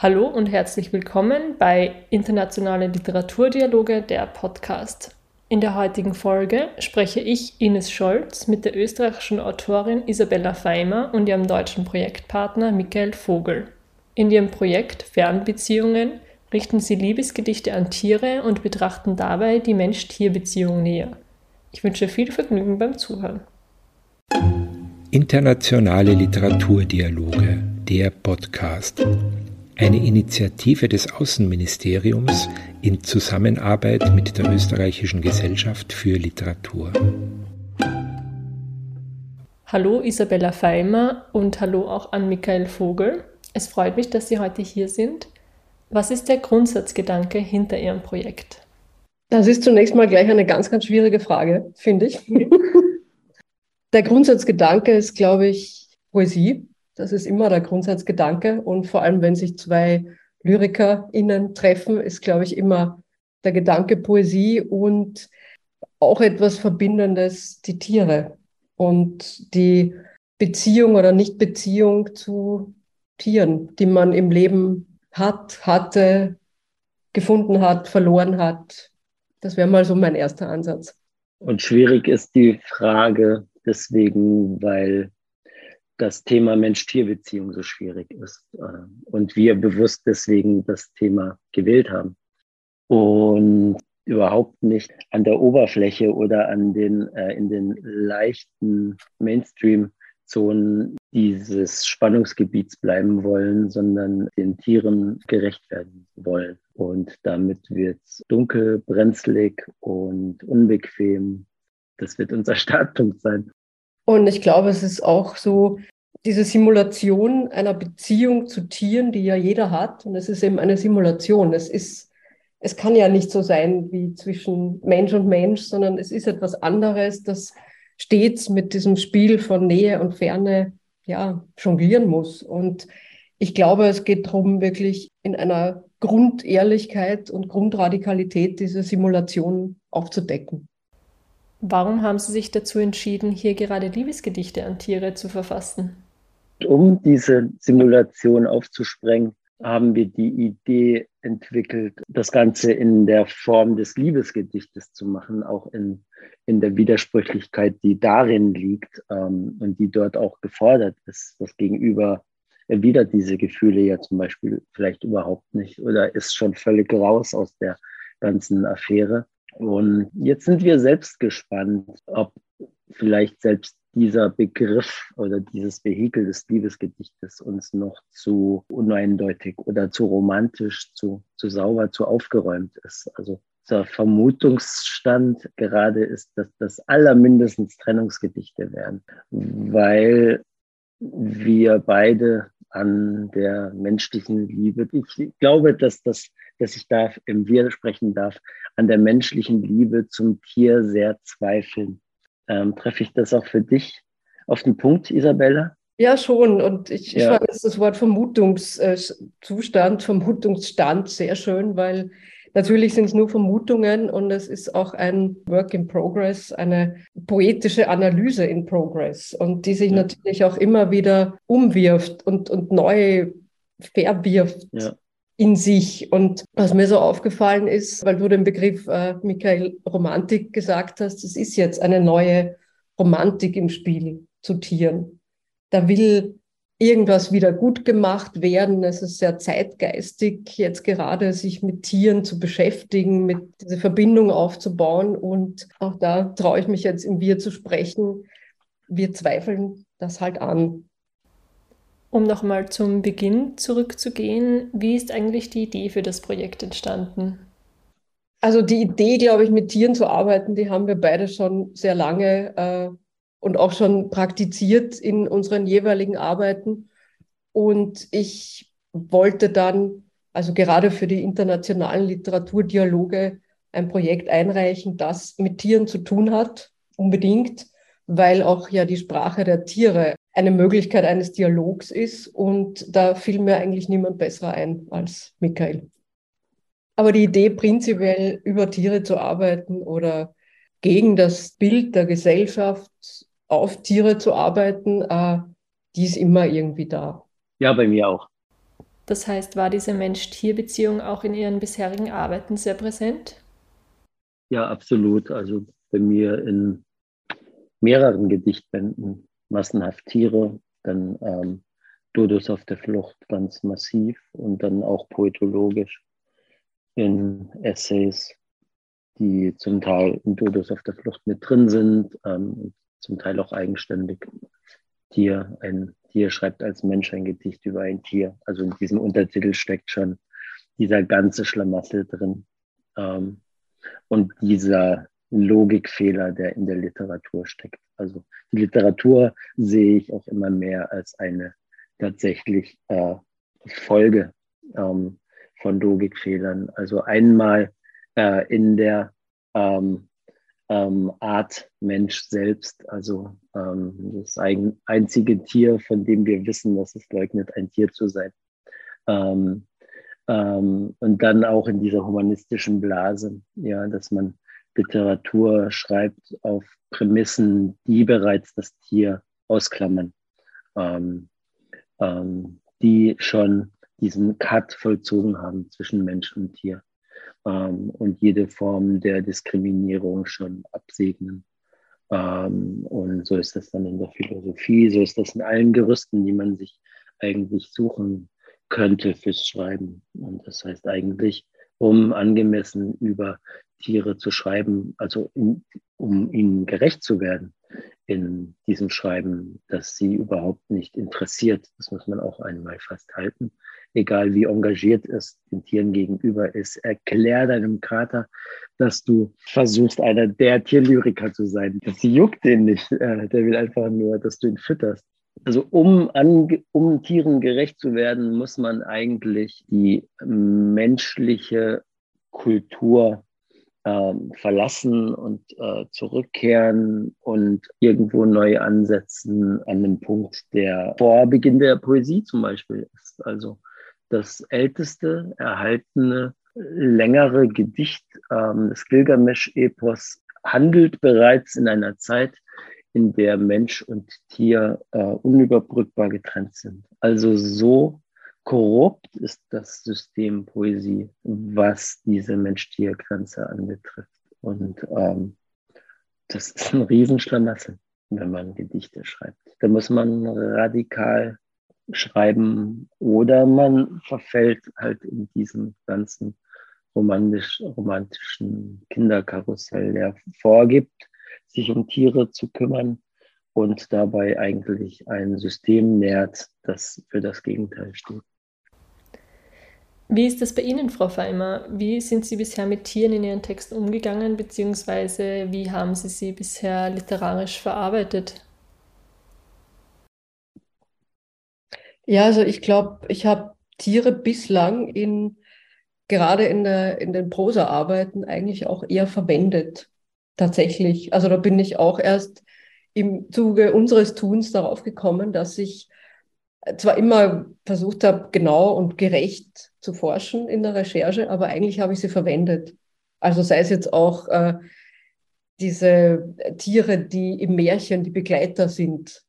Hallo und herzlich willkommen bei Internationale Literaturdialoge, der Podcast. In der heutigen Folge spreche ich, Ines Scholz, mit der österreichischen Autorin Isabella Feimer und ihrem deutschen Projektpartner Michael Vogel. In ihrem Projekt Fernbeziehungen richten sie Liebesgedichte an Tiere und betrachten dabei die Mensch-Tier-Beziehung näher. Ich wünsche viel Vergnügen beim Zuhören. Internationale Literaturdialoge, der Podcast eine Initiative des Außenministeriums in Zusammenarbeit mit der Österreichischen Gesellschaft für Literatur. Hallo Isabella Feimer und hallo auch an Michael Vogel. Es freut mich, dass Sie heute hier sind. Was ist der Grundsatzgedanke hinter Ihrem Projekt? Das ist zunächst mal gleich eine ganz, ganz schwierige Frage, finde ich. der Grundsatzgedanke ist, glaube ich, Poesie. Das ist immer der Grundsatzgedanke. Und vor allem, wenn sich zwei LyrikerInnen treffen, ist, glaube ich, immer der Gedanke Poesie und auch etwas Verbindendes, die Tiere und die Beziehung oder Nichtbeziehung zu Tieren, die man im Leben hat, hatte, gefunden hat, verloren hat. Das wäre mal so mein erster Ansatz. Und schwierig ist die Frage deswegen, weil das Thema Mensch-Tier-Beziehung so schwierig ist äh, und wir bewusst deswegen das Thema gewählt haben und überhaupt nicht an der Oberfläche oder an den äh, in den leichten Mainstream-Zonen dieses Spannungsgebiets bleiben wollen, sondern den Tieren gerecht werden wollen. Und damit wird es dunkel, brenzlig und unbequem. Das wird unser Startpunkt sein. Und ich glaube, es ist auch so diese Simulation einer Beziehung zu Tieren, die ja jeder hat. Und es ist eben eine Simulation. Es ist, es kann ja nicht so sein wie zwischen Mensch und Mensch, sondern es ist etwas anderes, das stets mit diesem Spiel von Nähe und Ferne, ja, jonglieren muss. Und ich glaube, es geht darum, wirklich in einer Grundehrlichkeit und Grundradikalität diese Simulation aufzudecken. Warum haben Sie sich dazu entschieden, hier gerade Liebesgedichte an Tiere zu verfassen? Um diese Simulation aufzusprengen, haben wir die Idee entwickelt, das Ganze in der Form des Liebesgedichtes zu machen, auch in, in der Widersprüchlichkeit, die darin liegt ähm, und die dort auch gefordert ist. Das Gegenüber erwidert diese Gefühle ja zum Beispiel vielleicht überhaupt nicht oder ist schon völlig raus aus der ganzen Affäre. Und jetzt sind wir selbst gespannt, ob vielleicht selbst dieser Begriff oder dieses Vehikel des Liebesgedichtes uns noch zu uneindeutig oder zu romantisch, zu, zu sauber, zu aufgeräumt ist. Also unser Vermutungsstand gerade ist, dass das allermindestens Trennungsgedichte werden, weil wir beide an der menschlichen Liebe. Ich glaube, dass, das, dass ich da im Wir sprechen darf, an der menschlichen Liebe zum Tier sehr zweifeln. Ähm, treffe ich das auch für dich auf den Punkt, Isabella? Ja, schon. Und ich, ja. ich fand das Wort Vermutungszustand, Vermutungsstand sehr schön, weil Natürlich sind es nur Vermutungen und es ist auch ein Work in Progress, eine poetische Analyse in Progress und die sich ja. natürlich auch immer wieder umwirft und, und neu verwirft. Ja. in sich. Und was mir so aufgefallen ist, weil du den Begriff äh, Michael Romantik gesagt hast, es ist jetzt eine neue Romantik im Spiel zu Tieren. Da will irgendwas wieder gut gemacht werden. Es ist sehr zeitgeistig, jetzt gerade sich mit Tieren zu beschäftigen, mit diese Verbindung aufzubauen. Und auch da traue ich mich jetzt im Wir zu sprechen. Wir zweifeln das halt an. Um nochmal zum Beginn zurückzugehen, wie ist eigentlich die Idee für das Projekt entstanden? Also die Idee, glaube ich, mit Tieren zu arbeiten, die haben wir beide schon sehr lange äh, und auch schon praktiziert in unseren jeweiligen Arbeiten. Und ich wollte dann, also gerade für die internationalen Literaturdialoge, ein Projekt einreichen, das mit Tieren zu tun hat, unbedingt, weil auch ja die Sprache der Tiere eine Möglichkeit eines Dialogs ist. Und da fiel mir eigentlich niemand besser ein als Michael. Aber die Idee, prinzipiell über Tiere zu arbeiten oder gegen das Bild der Gesellschaft auf Tiere zu arbeiten, äh, die ist immer irgendwie da. Ja, bei mir auch. Das heißt, war diese Mensch-Tier-Beziehung auch in Ihren bisherigen Arbeiten sehr präsent? Ja, absolut. Also bei mir in mehreren Gedichtbänden, massenhaft Tiere, dann ähm, Dodos auf der Flucht ganz massiv und dann auch poetologisch in Essays, die zum Teil in Dodos auf der Flucht mit drin sind, ähm, zum Teil auch eigenständig. Tier, ein Tier schreibt als Mensch ein Gedicht über ein Tier. Also in diesem Untertitel steckt schon dieser ganze Schlamassel drin. Ähm, und dieser Logikfehler, der in der Literatur steckt. Also die Literatur sehe ich auch immer mehr als eine tatsächlich äh, Folge ähm, von Logikfehlern. Also einmal äh, in der ähm, ähm, Art Mensch selbst, also ähm, das ein, einzige Tier, von dem wir wissen, dass es leugnet, ein Tier zu sein. Ähm, ähm, und dann auch in dieser humanistischen Blase, ja, dass man Literatur schreibt auf Prämissen, die bereits das Tier ausklammern, ähm, ähm, die schon diesen Cut vollzogen haben zwischen Mensch und Tier ähm, und jede Form der Diskriminierung schon absegnen. Ähm, und so ist das dann in der Philosophie, so ist das in allen Gerüsten, die man sich eigentlich suchen könnte fürs Schreiben. Und das heißt eigentlich, um angemessen über Tiere zu schreiben, also in, um ihnen gerecht zu werden in diesem Schreiben, dass sie überhaupt nicht interessiert. Das muss man auch einmal festhalten. Egal wie engagiert es den Tieren gegenüber ist, erklär deinem Kater, dass du versuchst, einer der Tierlyriker zu sein. Das juckt den nicht. Äh, der will einfach nur, dass du ihn fütterst. Also um, an, um Tieren gerecht zu werden, muss man eigentlich die menschliche Kultur äh, verlassen und äh, zurückkehren und irgendwo neu ansetzen an dem Punkt, der vor Beginn der Poesie zum Beispiel ist. Also das älteste erhaltene längere Gedicht ähm, des Gilgamesch-Epos handelt bereits in einer Zeit, in der Mensch und Tier äh, unüberbrückbar getrennt sind. Also so korrupt ist das System Poesie, was diese Mensch-Tier-Grenze anbetrifft. Und ähm, das ist ein Riesenschlamassel, wenn man Gedichte schreibt. Da muss man radikal schreiben oder man verfällt halt in diesem ganzen romantisch, romantischen Kinderkarussell, der vorgibt, sich um Tiere zu kümmern und dabei eigentlich ein System nährt, das für das Gegenteil steht. Wie ist das bei Ihnen, Frau Feimer? Wie sind Sie bisher mit Tieren in Ihren Texten umgegangen, beziehungsweise wie haben Sie sie bisher literarisch verarbeitet? Ja, also ich glaube, ich habe Tiere bislang in gerade in, der, in den Prosa-Arbeiten eigentlich auch eher verwendet tatsächlich. Also da bin ich auch erst im Zuge unseres Tuns darauf gekommen, dass ich zwar immer versucht habe, genau und gerecht zu forschen in der Recherche, aber eigentlich habe ich sie verwendet. Also sei es jetzt auch äh, diese Tiere, die im Märchen die Begleiter sind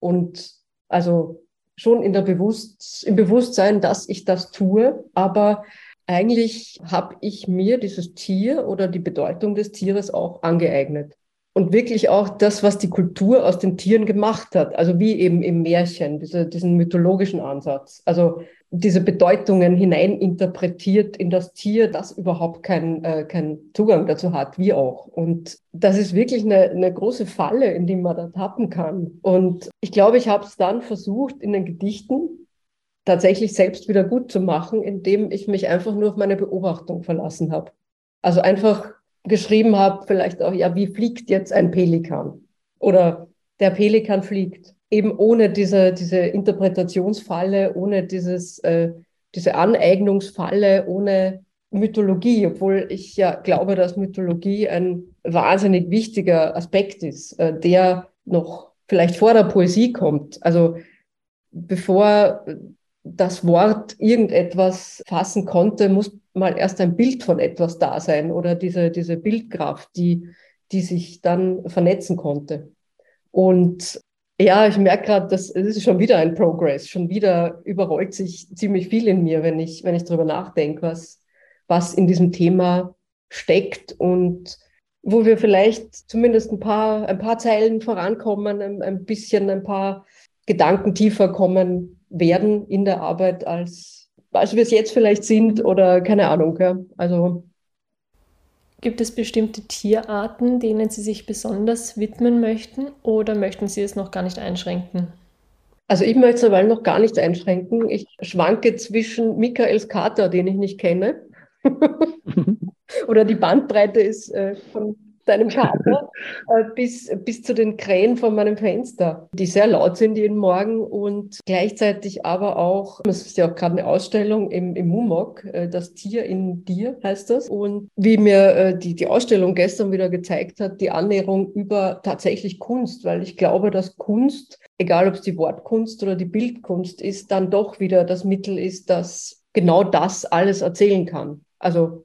und also schon in der Bewusst im Bewusstsein, dass ich das tue, aber eigentlich habe ich mir dieses Tier oder die Bedeutung des Tieres auch angeeignet. Und wirklich auch das, was die Kultur aus den Tieren gemacht hat. Also wie eben im Märchen, diese, diesen mythologischen Ansatz. Also diese Bedeutungen hineininterpretiert in das Tier, das überhaupt keinen äh, kein Zugang dazu hat, wie auch. Und das ist wirklich eine, eine große Falle, in die man da tappen kann. Und ich glaube, ich habe es dann versucht, in den Gedichten tatsächlich selbst wieder gut zu machen, indem ich mich einfach nur auf meine Beobachtung verlassen habe. Also einfach geschrieben habe, vielleicht auch, ja, wie fliegt jetzt ein Pelikan? Oder der Pelikan fliegt. Eben ohne diese, diese Interpretationsfalle, ohne dieses, äh, diese Aneignungsfalle, ohne Mythologie, obwohl ich ja glaube, dass Mythologie ein wahnsinnig wichtiger Aspekt ist, äh, der noch vielleicht vor der Poesie kommt. Also bevor das Wort irgendetwas fassen konnte, muss mal erst ein Bild von etwas da sein oder diese, diese Bildkraft, die, die sich dann vernetzen konnte. Und Ja, ich merke gerade, das, ist schon wieder ein Progress. Schon wieder überrollt sich ziemlich viel in mir, wenn ich, wenn ich darüber nachdenke, was, was in diesem Thema steckt und wo wir vielleicht zumindest ein paar, ein paar Zeilen vorankommen, ein, ein bisschen, ein paar Gedanken tiefer kommen werden in der Arbeit, als, als wir es jetzt vielleicht sind oder keine Ahnung. Ja. Also Gibt es bestimmte Tierarten, denen Sie sich besonders widmen möchten oder möchten Sie es noch gar nicht einschränken? Also ich möchte es aber noch gar nicht einschränken. Ich schwanke zwischen Michaels Kater, den ich nicht kenne, oder die Bandbreite ist äh, von deinem Kater äh, bis, bis zu den Krähen von meinem Fenster, die sehr laut sind jeden Morgen und gleichzeitig aber auch, es ist ja auch gerade eine Ausstellung im, im MUMOC, äh, das Tier in dir heißt das. Und wie mir äh, die, die Ausstellung gestern wieder gezeigt hat, die Annäherung über tatsächlich Kunst, weil ich glaube, dass Kunst, egal ob es die Wortkunst oder die Bildkunst ist, dann doch wieder das Mittel ist, das genau das alles erzählen kann. Also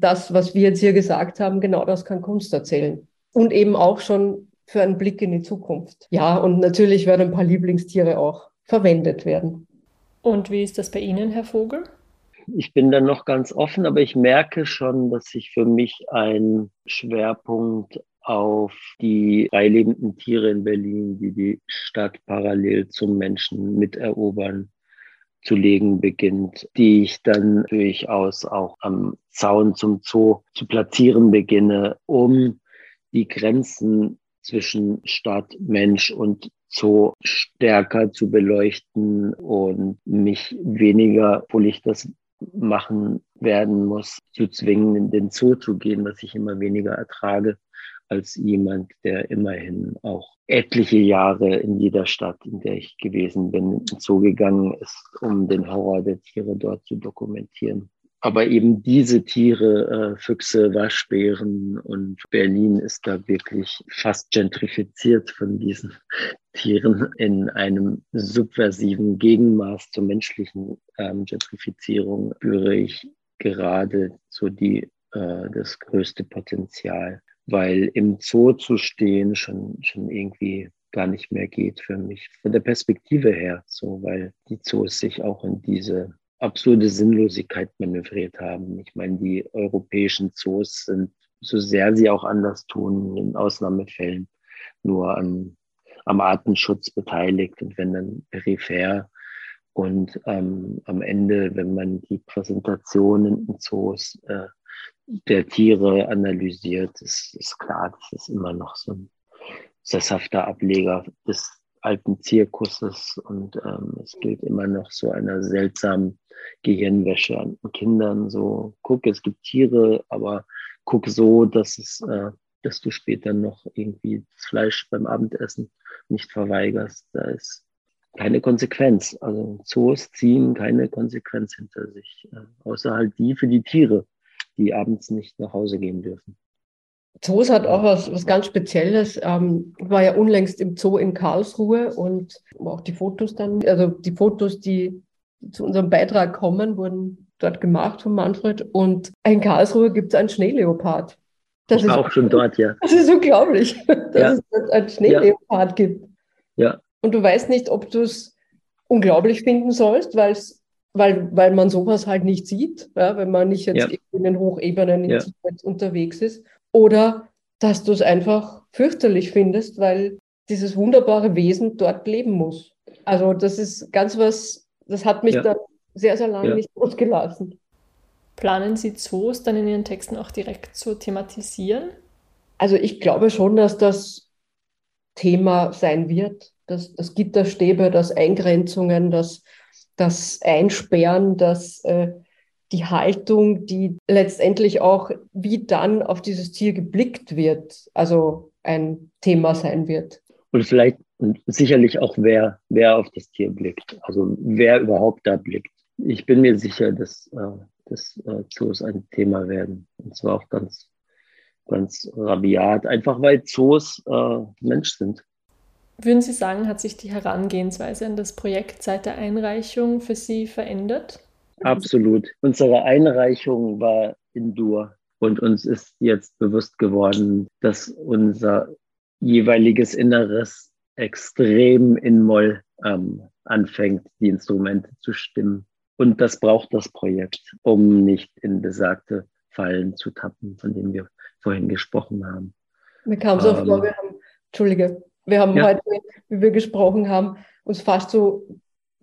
das, was wir jetzt hier gesagt haben, genau das kann Kunst erzählen. Und eben auch schon für einen Blick in die Zukunft. Ja, und natürlich werden ein paar Lieblingstiere auch verwendet werden. Und wie ist das bei Ihnen, Herr Vogel? Ich bin da noch ganz offen, aber ich merke schon, dass sich für mich ein Schwerpunkt auf die freilebenden Tiere in Berlin, die die Stadt parallel zum Menschen miterobern, zu legen beginnt, die ich dann durchaus auch am Zaun zum Zoo zu platzieren beginne, um die Grenzen zwischen Stadt, Mensch und Zoo stärker zu beleuchten und mich weniger, obwohl ich das machen werden muss, zu zwingen, in den Zoo zu gehen, was ich immer weniger ertrage, als jemand, der immerhin auch etliche Jahre in jeder Stadt, in der ich gewesen bin, zugegangen ist, um den Horror der Tiere dort zu dokumentieren. Aber eben diese Tiere, äh, Füchse, Waschbären und Berlin ist da wirklich fast gentrifiziert von diesen Tieren in einem subversiven Gegenmaß zur menschlichen ähm, Gentrifizierung spüre ich gerade so die, äh, das größte Potenzial weil im Zoo zu stehen schon, schon irgendwie gar nicht mehr geht für mich, von der Perspektive her, so, weil die Zoos sich auch in diese absurde Sinnlosigkeit manövriert haben. Ich meine, die europäischen Zoos sind, so sehr sie auch anders tun, in Ausnahmefällen nur an, am Artenschutz beteiligt und wenn dann peripher. Und ähm, am Ende, wenn man die Präsentationen in Zoos äh, der Tiere analysiert, ist, ist klar, das ist immer noch so ein sesshafter Ableger des alten Zirkuses und ähm, es gilt immer noch so einer seltsamen Gehirnwäsche an Kindern. So, guck, es gibt Tiere, aber guck so, dass es, äh, dass du später noch irgendwie das Fleisch beim Abendessen nicht verweigerst. Da ist keine Konsequenz. Also Zoos ziehen keine Konsequenz hinter sich, äh, außer halt die für die Tiere die abends nicht nach Hause gehen dürfen. Zoos hat auch was, was ganz Spezielles. Ähm, ich war ja unlängst im Zoo in Karlsruhe und auch die Fotos dann, also die Fotos, die zu unserem Beitrag kommen, wurden dort gemacht von Manfred. Und in Karlsruhe gibt es einen Schneeleopard. Das ich war ist, auch schon dort, ja. Das ist unglaublich, dass ja. es einen Schneeleopard ja. gibt. Ja. Und du weißt nicht, ob du es unglaublich finden sollst, weil es weil, weil man sowas halt nicht sieht, ja, wenn man nicht jetzt ja. in den Hochebenen in ja. unterwegs ist. Oder dass du es einfach fürchterlich findest, weil dieses wunderbare Wesen dort leben muss. Also das ist ganz was, das hat mich ja. dann sehr, sehr lange nicht losgelassen. Planen Sie Zoos dann in Ihren Texten auch direkt zu thematisieren? Also ich glaube schon, dass das Thema sein wird, dass das Gitterstäbe, dass Eingrenzungen, dass das Einsperren, das äh, die Haltung, die letztendlich auch, wie dann auf dieses Tier geblickt wird, also ein Thema sein wird. Und vielleicht und sicherlich auch, wer, wer auf das Tier blickt, also wer überhaupt da blickt. Ich bin mir sicher, dass, äh, dass äh, Zoos ein Thema werden. Und zwar auch ganz, ganz rabiat, einfach weil Zoos äh, Mensch sind. Würden Sie sagen, hat sich die Herangehensweise an das Projekt seit der Einreichung für Sie verändert? Absolut. Unsere Einreichung war in Dur und uns ist jetzt bewusst geworden, dass unser jeweiliges Inneres extrem in Moll ähm, anfängt, die Instrumente zu stimmen. Und das braucht das Projekt, um nicht in besagte Fallen zu tappen, von denen wir vorhin gesprochen haben. Mir kam so ähm, vor, wir haben, Entschuldige, wir haben ja. heute, wie wir gesprochen haben, uns fast so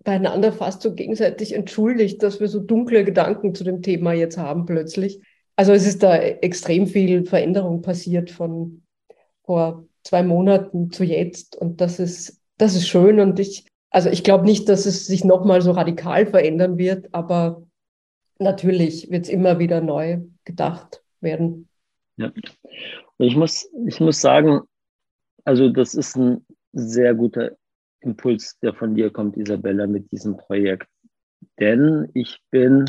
beieinander fast so gegenseitig entschuldigt, dass wir so dunkle Gedanken zu dem Thema jetzt haben plötzlich. Also es ist da extrem viel Veränderung passiert von vor zwei Monaten zu jetzt und das ist, das ist schön und ich, also ich glaube nicht, dass es sich nochmal so radikal verändern wird, aber natürlich wird es immer wieder neu gedacht werden. Ja. Und ich muss, ich muss sagen, also das ist ein sehr guter Impuls, der von dir kommt, Isabella, mit diesem Projekt. Denn ich bin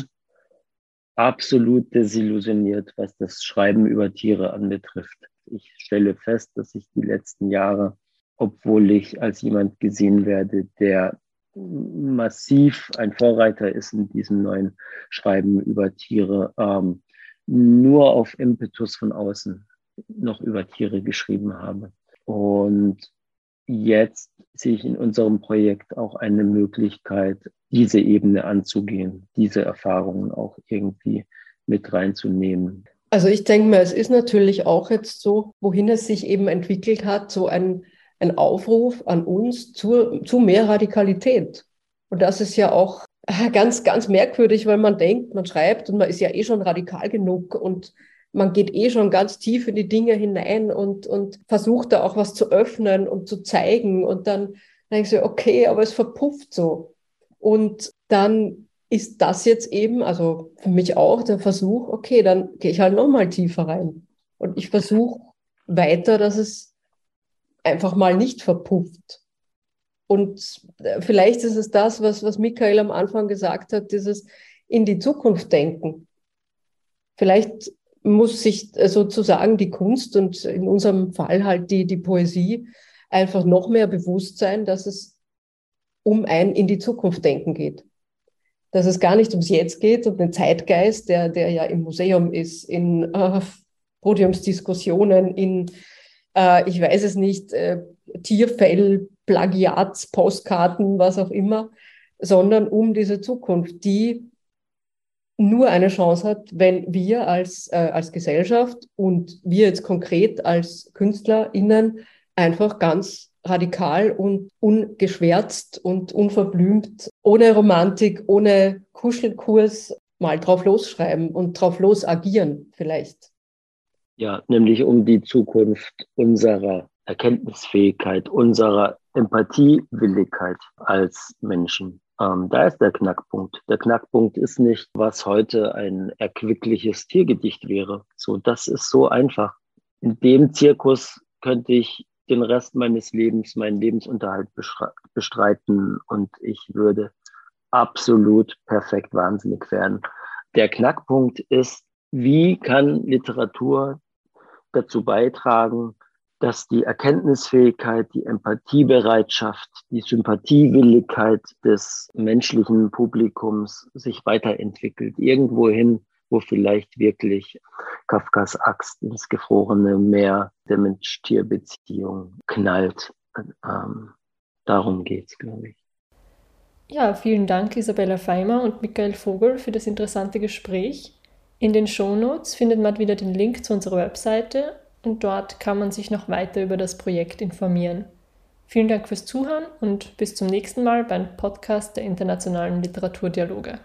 absolut desillusioniert, was das Schreiben über Tiere anbetrifft. Ich stelle fest, dass ich die letzten Jahre, obwohl ich als jemand gesehen werde, der massiv ein Vorreiter ist in diesem neuen Schreiben über Tiere, ähm, nur auf Impetus von außen noch über Tiere geschrieben habe. Und jetzt sehe ich in unserem Projekt auch eine Möglichkeit, diese Ebene anzugehen, diese Erfahrungen auch irgendwie mit reinzunehmen. Also ich denke mir, es ist natürlich auch jetzt so, wohin es sich eben entwickelt hat, so ein, ein Aufruf an uns zu, zu mehr Radikalität. Und das ist ja auch ganz, ganz merkwürdig, weil man denkt, man schreibt und man ist ja eh schon radikal genug und man geht eh schon ganz tief in die Dinge hinein und, und versucht da auch was zu öffnen und zu zeigen. Und dann denke ich so, okay, aber es verpufft so. Und dann ist das jetzt eben, also für mich auch der Versuch, okay, dann gehe ich halt nochmal tiefer rein. Und ich versuche weiter, dass es einfach mal nicht verpufft. Und äh, vielleicht ist es das, was, was Michael am Anfang gesagt hat, dieses in die Zukunft denken. Vielleicht muss sich äh, sozusagen die Kunst und in unserem Fall halt die, die Poesie einfach noch mehr bewusst sein, dass es um ein in die Zukunft denken geht. Dass es gar nicht ums Jetzt geht, um den Zeitgeist, der, der ja im Museum ist, in äh, Podiumsdiskussionen, in, äh, ich weiß es nicht, äh, Tierfell, Plagiats, Postkarten, was auch immer, sondern um diese Zukunft, die nur eine Chance hat, wenn wir als, äh, als Gesellschaft und wir jetzt konkret als KünstlerInnen einfach ganz radikal und ungeschwärzt und unverblümt, ohne Romantik, ohne Kuschelkurs mal drauf losschreiben und drauf los agieren vielleicht. Ja, nämlich um die Zukunft unserer Erkenntnisfähigkeit, unserer Empathiewilligkeit als Menschen. Ähm, da ist der Knackpunkt. Der Knackpunkt ist nicht, was heute ein erquickliches Tiergedicht wäre. So, das ist so einfach. In dem Zirkus könnte ich den Rest meines Lebens, meinen Lebensunterhalt bestreiten und ich würde absolut perfekt wahnsinnig werden. Der Knackpunkt ist, wie kann Literatur dazu beitragen, dass die Erkenntnisfähigkeit, die Empathiebereitschaft, die Sympathiewilligkeit des menschlichen Publikums sich weiterentwickelt. Irgendwohin, wo vielleicht wirklich Kafkas Axt ins gefrorene Meer der Mensch-Tier-Beziehung knallt. Ähm, darum geht es, glaube ich. Ja, vielen Dank Isabella Feimer und Michael Vogel für das interessante Gespräch. In den Shownotes findet man wieder den Link zu unserer Webseite und dort kann man sich noch weiter über das Projekt informieren. Vielen Dank fürs Zuhören und bis zum nächsten Mal beim Podcast der Internationalen Literaturdialoge.